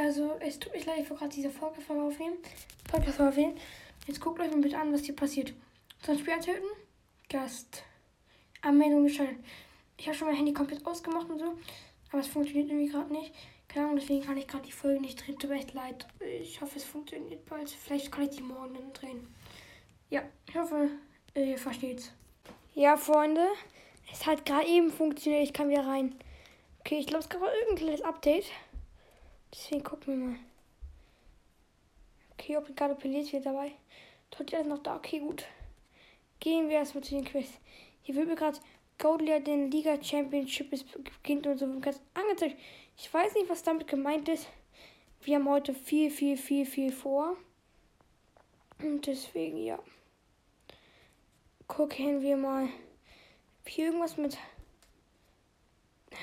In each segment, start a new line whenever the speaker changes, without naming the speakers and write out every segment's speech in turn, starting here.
Also, es tut mir leid, ich wollte gerade diese Folge aufnehmen. Podcast aufnehmen. Jetzt guckt euch mal bitte an, was hier passiert. Zum Spiel töten. Gast. Anmeldung geschaltet. Ich habe schon mein Handy komplett ausgemacht und so. Aber es funktioniert irgendwie gerade nicht. Keine Ahnung, deswegen kann ich gerade die Folge nicht drehen. Tut mir echt leid. Ich hoffe, es funktioniert bald. Vielleicht kann ich die morgen dann drehen. Ja, ich hoffe, ihr versteht's. Ja, Freunde. Es hat gerade eben funktioniert. Ich kann wieder rein. Okay, ich glaube, es gab irgendein kleines Update. Deswegen gucken wir mal. Okay, Obrigado Pelé ist wieder dabei. Totti ist noch da. Okay, gut. Gehen wir erstmal zu den Quiz. Hier wird mir gerade Goldlier den Liga Championship beginnt und so ganz angezeigt. Ich weiß nicht, was damit gemeint ist. Wir haben heute viel, viel, viel, viel vor. Und deswegen, ja. Gucken wir mal. Hier irgendwas mit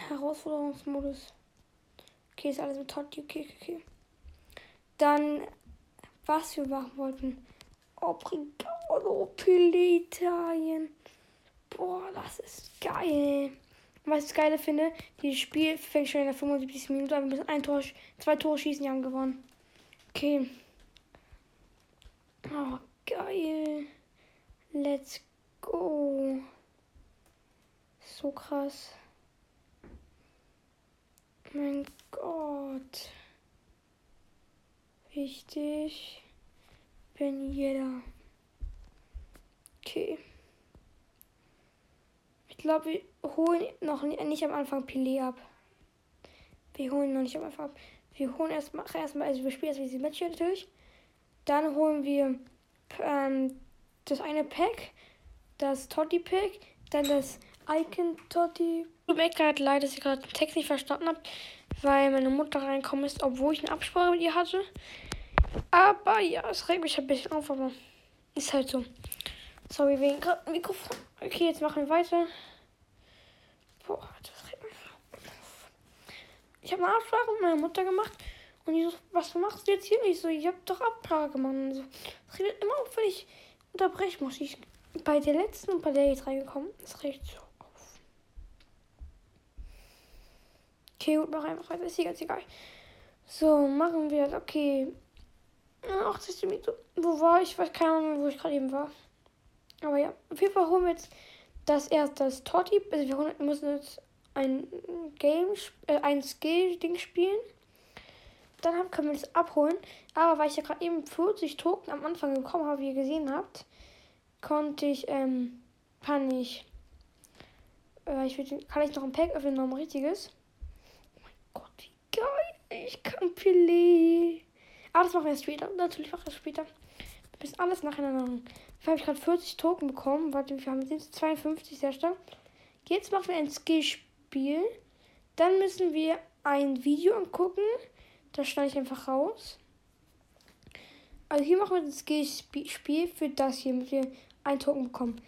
Herausforderungsmodus. Okay, ist alles mit Totti. Okay, okay. Dann, was wir machen wollten. Obrigado, Pille Italien. Boah, das ist geil. Was ich das Geile finde, dieses Spiel fängt schon in der 75. Minute an. Wir müssen ein Tor, zwei Tore schießen, die haben gewonnen. Okay. Oh, geil. Let's go. So krass. Mein Gott. Wichtig. Bin jeder. Okay. Ich glaube, wir holen noch nicht am Anfang Pelé ab. Wir holen noch nicht am Anfang ab. Wir holen erstmal, erstmal also wir spielen erstmal diese Match natürlich. Dann holen wir ähm, das eine Pack, das Totti Pack, dann das Icon Totti Tut mir gerade leid, dass ich gerade den Text nicht verstanden habe, weil meine Mutter reinkommen ist, obwohl ich eine Absprache mit ihr hatte. Aber ja, es regt mich ein bisschen auf, aber ist halt so. Sorry wegen gerade Mikrofon. Okay, jetzt machen wir weiter. Boah, das regt mich auf. Ich habe eine Absprache mit meiner Mutter gemacht und die so, was machst du jetzt hier nicht so? Ich habe doch Absprache gemacht. Und so. Das redet immer auf, wenn ich unterbrechen muss. Ich bei der letzten und bei der jetzt reingekommen. Das regt so. Okay, gut, mach einfach weiter. Ist ganz egal. So, machen wir. Okay. 80 Minuten. Wo war ich? Ich weiß keine Ahnung, wo ich gerade eben war. Aber ja, auf jeden Fall holen wir jetzt das erste das Totti. Also wir müssen jetzt ein Game, äh, ein Skill-Ding spielen. Dann können wir das abholen. Aber weil ich ja gerade eben 40 Token am Anfang bekommen habe, wie ihr gesehen habt, konnte ich, ähm, kann ich, äh, ich will, kann ich noch ein Pack öffnen, noch ein richtiges. Ich kann Pelé. Aber das machen wir später. Natürlich machen wir das später. Wir müssen alles nacheinander machen. Dafür habe ich gerade 40 Token bekommen. Warte, wir haben jetzt 52, sehr stark. Jetzt machen wir ein Skillspiel. Dann müssen wir ein Video angucken. Das schneide ich einfach raus. Also hier machen wir das Skillspiel für das hier, damit wir einen Token bekommen.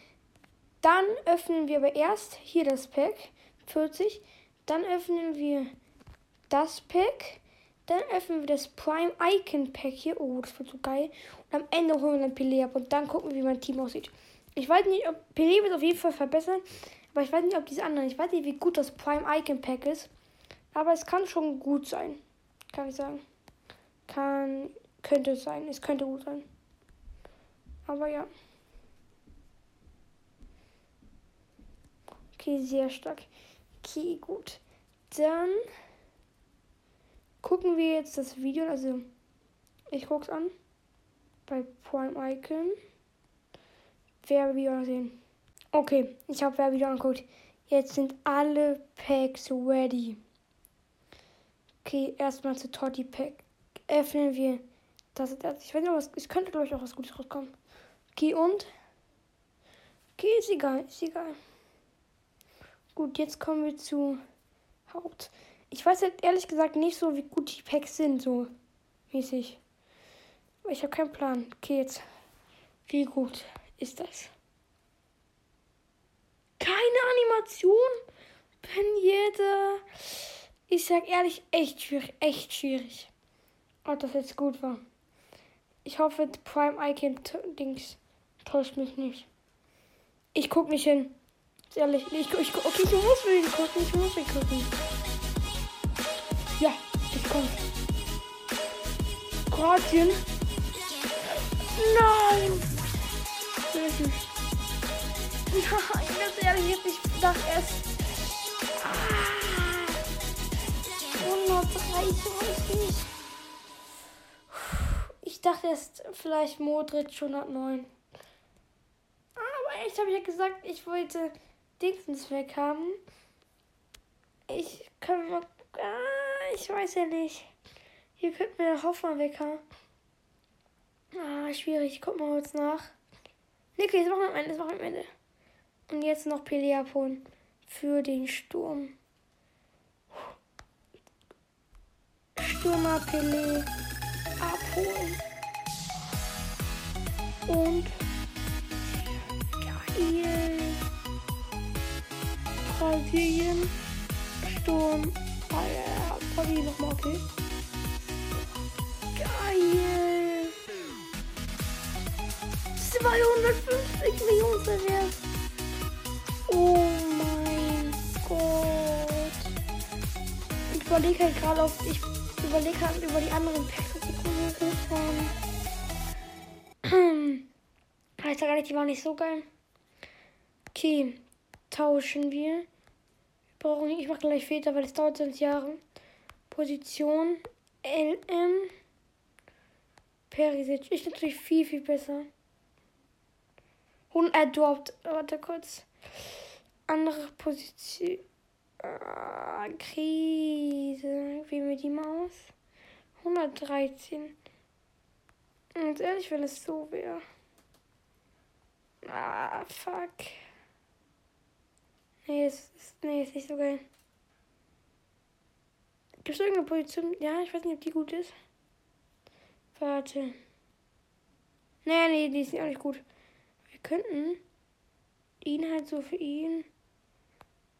Dann öffnen wir aber erst hier das Pack 40. Dann öffnen wir das Pack. Dann öffnen wir das Prime Icon Pack hier. Oh, das wird so geil. Und am Ende holen wir dann Pelé ab und dann gucken wir, wie mein Team aussieht. Ich weiß nicht, ob Pelé wird auf jeden Fall verbessern. Aber ich weiß nicht, ob diese anderen. Ich weiß nicht, wie gut das Prime Icon Pack ist. Aber es kann schon gut sein. Kann ich sagen. Kann. Könnte es sein. Es könnte gut sein. Aber ja. Okay, sehr stark. Okay, gut. Dann gucken wir jetzt das Video. Also, ich gucke es an. Bei Prime Icon. Werbevideo sehen. Okay, ich habe Werbevideo angeguckt. Jetzt sind alle Packs ready. Okay, erstmal zu Totti Pack. Öffnen wir das. Ich weiß nicht, was. Es könnte, glaube ich, auch was Gutes rauskommen. Okay, und? Okay, ist egal, ist egal. Gut, jetzt kommen wir zu Haupt. Ich weiß halt ehrlich gesagt nicht so, wie gut die Packs sind, so mäßig. Ich habe keinen Plan. Okay, jetzt. Wie gut ist das? Keine Animation? Bin jeder. Ich sag ehrlich, echt schwierig. Echt schwierig. Ob das jetzt gut war. Ich hoffe, Prime Icon Dings täuscht mich nicht. Ich guck nicht hin. Ehrlich, ich, ich, okay, ich muss ihn gucken. Ich muss ihn gucken. Komme. Kroatien. Nein! Nein, ganz ehrlich, jetzt ich dachte erst. Ah, 103, ich Ich dachte erst vielleicht Modric 109. Aber echt habe ich ja gesagt, ich wollte Dingsens weg haben. Ich kann mal. Ah, ich weiß ja nicht. Hier könnten wir Hoffmann haben. Ah, schwierig. Guck mal kurz nach. Nee, okay, das machen wir am Ende. Das machen wir am Ende. Und jetzt noch Pelé abholen. Für den Sturm. Stürmer Pelé abholen. Und geil. Brasilien. Sturm. Ah, ja, Brasilien nochmal, okay. Geil. 250 Millionen Reserve. Oh mein Gott. Ich überlege halt gerade auf. Ich überlege halt über die anderen Packs, die cool waren. Heißt ja gar nicht, die waren nicht so geil. Okay, tauschen wir. Brauchen, ich mache gleich Väter, weil es dauert sonst Jahre. Position LM. Perisic ist natürlich viel, viel besser. Und er droppt. Warte kurz. Andere Position. Ah, Krise. Wie mit die Maus. 113. Und ehrlich, wenn es so wäre. Ah, fuck. Nee, es ist, nee, ist nicht so geil. Gibt es irgendeine Position? Ja, ich weiß nicht, ob die gut ist. Warte. Nee, nee, die ist auch nicht gut. Wir könnten ihn halt so für ihn.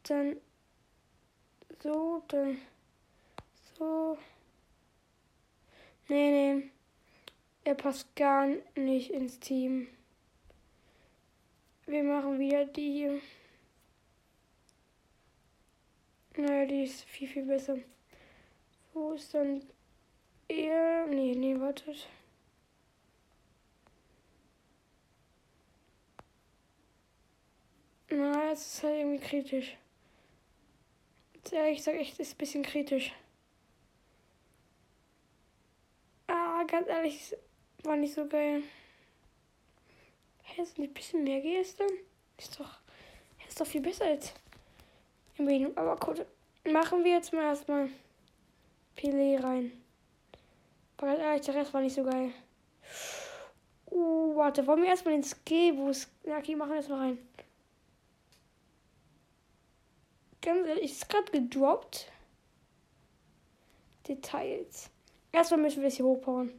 Dann so, dann so. Nee, nee. Er passt gar nicht ins Team. Wir machen wieder die hier. Naja, die ist viel, viel besser. Wo ist dann er? Nee, nee, wartet. Na, es ist halt irgendwie kritisch. Ja, ich sag echt, ist ein bisschen kritisch. Ah, ganz ehrlich, war nicht so geil. Hä, ist nicht ein bisschen mehr gestern? Ist doch, ist doch viel besser als im Medium. Aber gut, machen wir jetzt mal erstmal Pelé rein. Aber ehrlich, der Rest war nicht so geil. Uh, warte, wollen wir erstmal den Skebus. Ja, okay, machen wir jetzt mal rein. Ganz ehrlich, ist gerade gedroppt. Details. Erstmal müssen wir es hier hochbauen.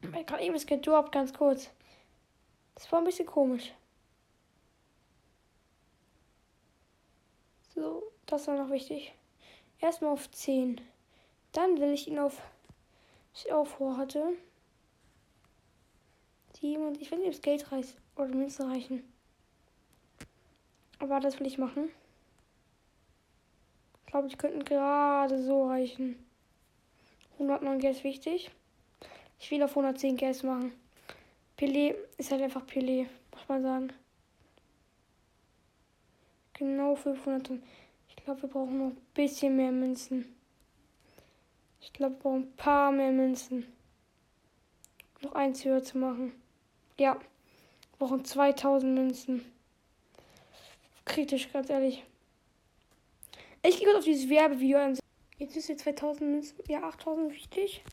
Weil gerade eben ist gedroppt, ganz kurz. Das war ein bisschen komisch. So, das war noch wichtig. Erstmal auf 10. Dann will ich ihn auf. Ich auch vorhatte. 7 ich weiß nicht, ob es Geld reicht oder Münzen reichen. Aber das will ich machen. Ich glaube, die könnten gerade so reichen. 109 Gas wichtig. Ich will auf 110 Gas machen. Pelé ist halt einfach Pelé, muss man sagen. Genau 500. Ich glaube, wir brauchen noch ein bisschen mehr Münzen. Ich glaube, wir brauchen ein paar mehr Münzen. Noch eins höher zu machen. Ja, wir brauchen 2000 Münzen. Kritisch, ganz ehrlich. Ich gehe kurz auf dieses Werbevideo an. Jetzt ist jetzt 2000 Münzen. Ja, 8000 wichtig.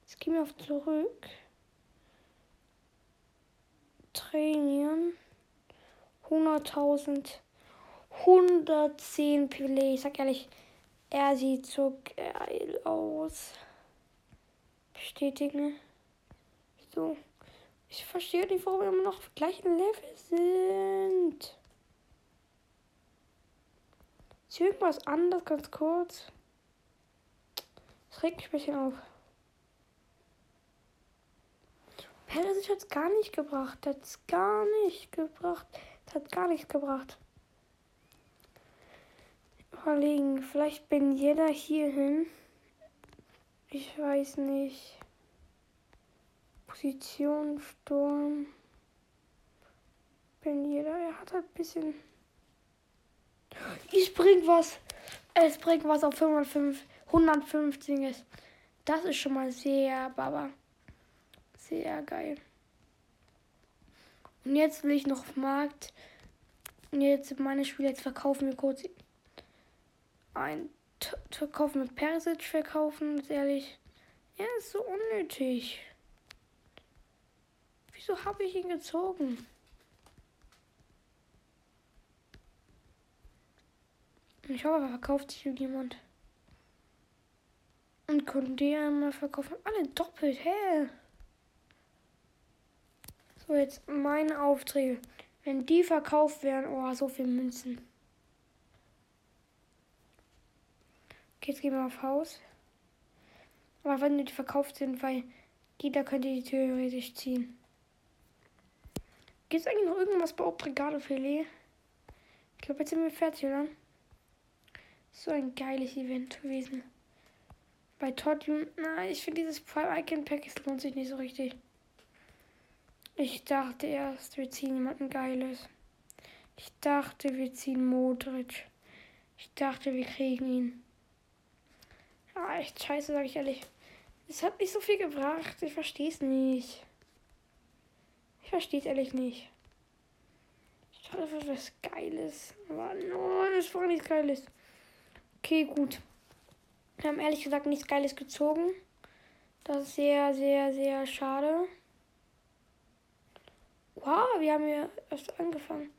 Jetzt gehen wir auf zurück. Trainieren. 100.000. 110 Pelé. Ich sag ehrlich, er sieht so geil aus. Bestätigen. So. Ich verstehe nicht, warum wir immer noch auf gleichen Level sind. Ist irgendwas anderes, ganz kurz? Das regt mich ein bisschen auf. Perisic hat es gar nicht gebracht. Hat es gar nicht gebracht. Hat gar nichts gebracht überlegen. Vielleicht bin jeder hierhin. Ich weiß nicht. Position Sturm. Bin jeder, er hat halt ein bisschen. Ich bring was. Es bringt was auf 505, 115 ist. Das ist schon mal sehr baba. Sehr geil. Und jetzt will ich noch auf Markt. Und jetzt meine Spiele. Jetzt verkaufen wir kurz ein Kaufen mit Persic verkaufen. Ehrlich. Er ist so unnötig. Wieso habe ich ihn gezogen? Ich hoffe, er verkauft sich irgendjemand. Und Kunde einmal verkaufen. Alle doppelt, hä? So, jetzt meine Aufträge. Wenn die verkauft werden, oh, so viel Münzen. Okay, jetzt gehen wir auf Haus. Aber wenn die verkauft sind, weil jeder könnte die theoretisch ziehen. Gibt es eigentlich noch irgendwas bei Obrigado Filet? Ich glaube, jetzt sind wir fertig, oder? So ein geiles Event gewesen. Bei Todd, na, ich finde dieses Prime Icon Pack, es lohnt sich nicht so richtig. Ich dachte erst, wir ziehen jemanden Geiles. Ich dachte, wir ziehen Modric. Ich dachte, wir kriegen ihn. Ah, echt scheiße, sag ich ehrlich. Es hat nicht so viel gebracht. Ich verstehe es nicht. Ich verstehe es ehrlich nicht. Ich dachte, das was Geiles. Aber nein, das war nichts Geiles. Okay, gut. Wir haben ehrlich gesagt nichts Geiles gezogen. Das ist sehr, sehr, sehr schade. Wow, wir haben ja erst angefangen.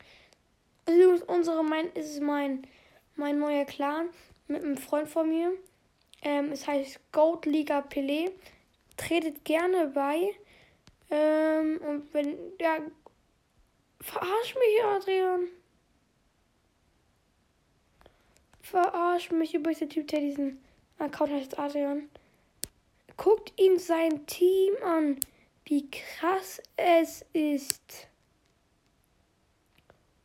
Also unsere mein ist mein mein neuer Clan mit einem Freund von mir. Ähm, es heißt Goat Liga Pelé. Tretet gerne bei. Ähm, und wenn, ja, verarsch mich, Adrian. Verarsch mich übrigens der Typ, der diesen Account heißt Adrian. Guckt ihn sein Team an, wie krass es ist.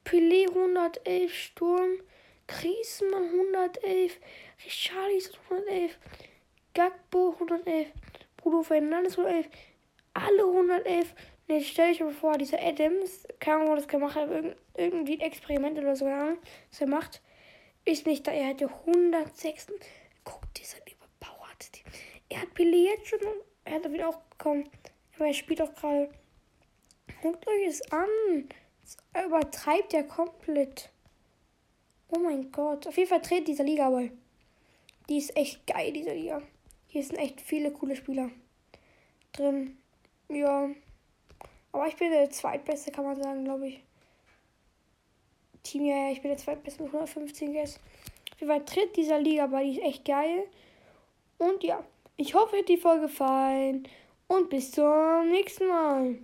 Pelé 111 Sturm, Griezmann 111, Richarlison 111, Gagbo 111, Bruno Fernandes 111, alle 111. Und jetzt stelle ich mir vor, dieser Adams, keine Ahnung, das gemacht hat, irgendwie ein Experiment oder so, was er macht, ist nicht da. Er hatte 106. Guckt, dieser die. Er hat Billy jetzt schon, er hat wieder auch bekommen, aber er spielt auch gerade. Guckt euch es an. Das übertreibt er komplett. Mein Gott. Auf jeden Fall dreht dieser Liga aber. Die ist echt geil, diese Liga. Hier sind echt viele coole Spieler drin. Ja. Aber ich bin der zweitbeste, kann man sagen, glaube ich. Team, ja, ich bin der zweitbeste mit 115 Guess. Wie weit tritt dieser Liga, aber die ist echt geil. Und ja, ich hoffe, hat die Folge gefallen. Und bis zum nächsten Mal.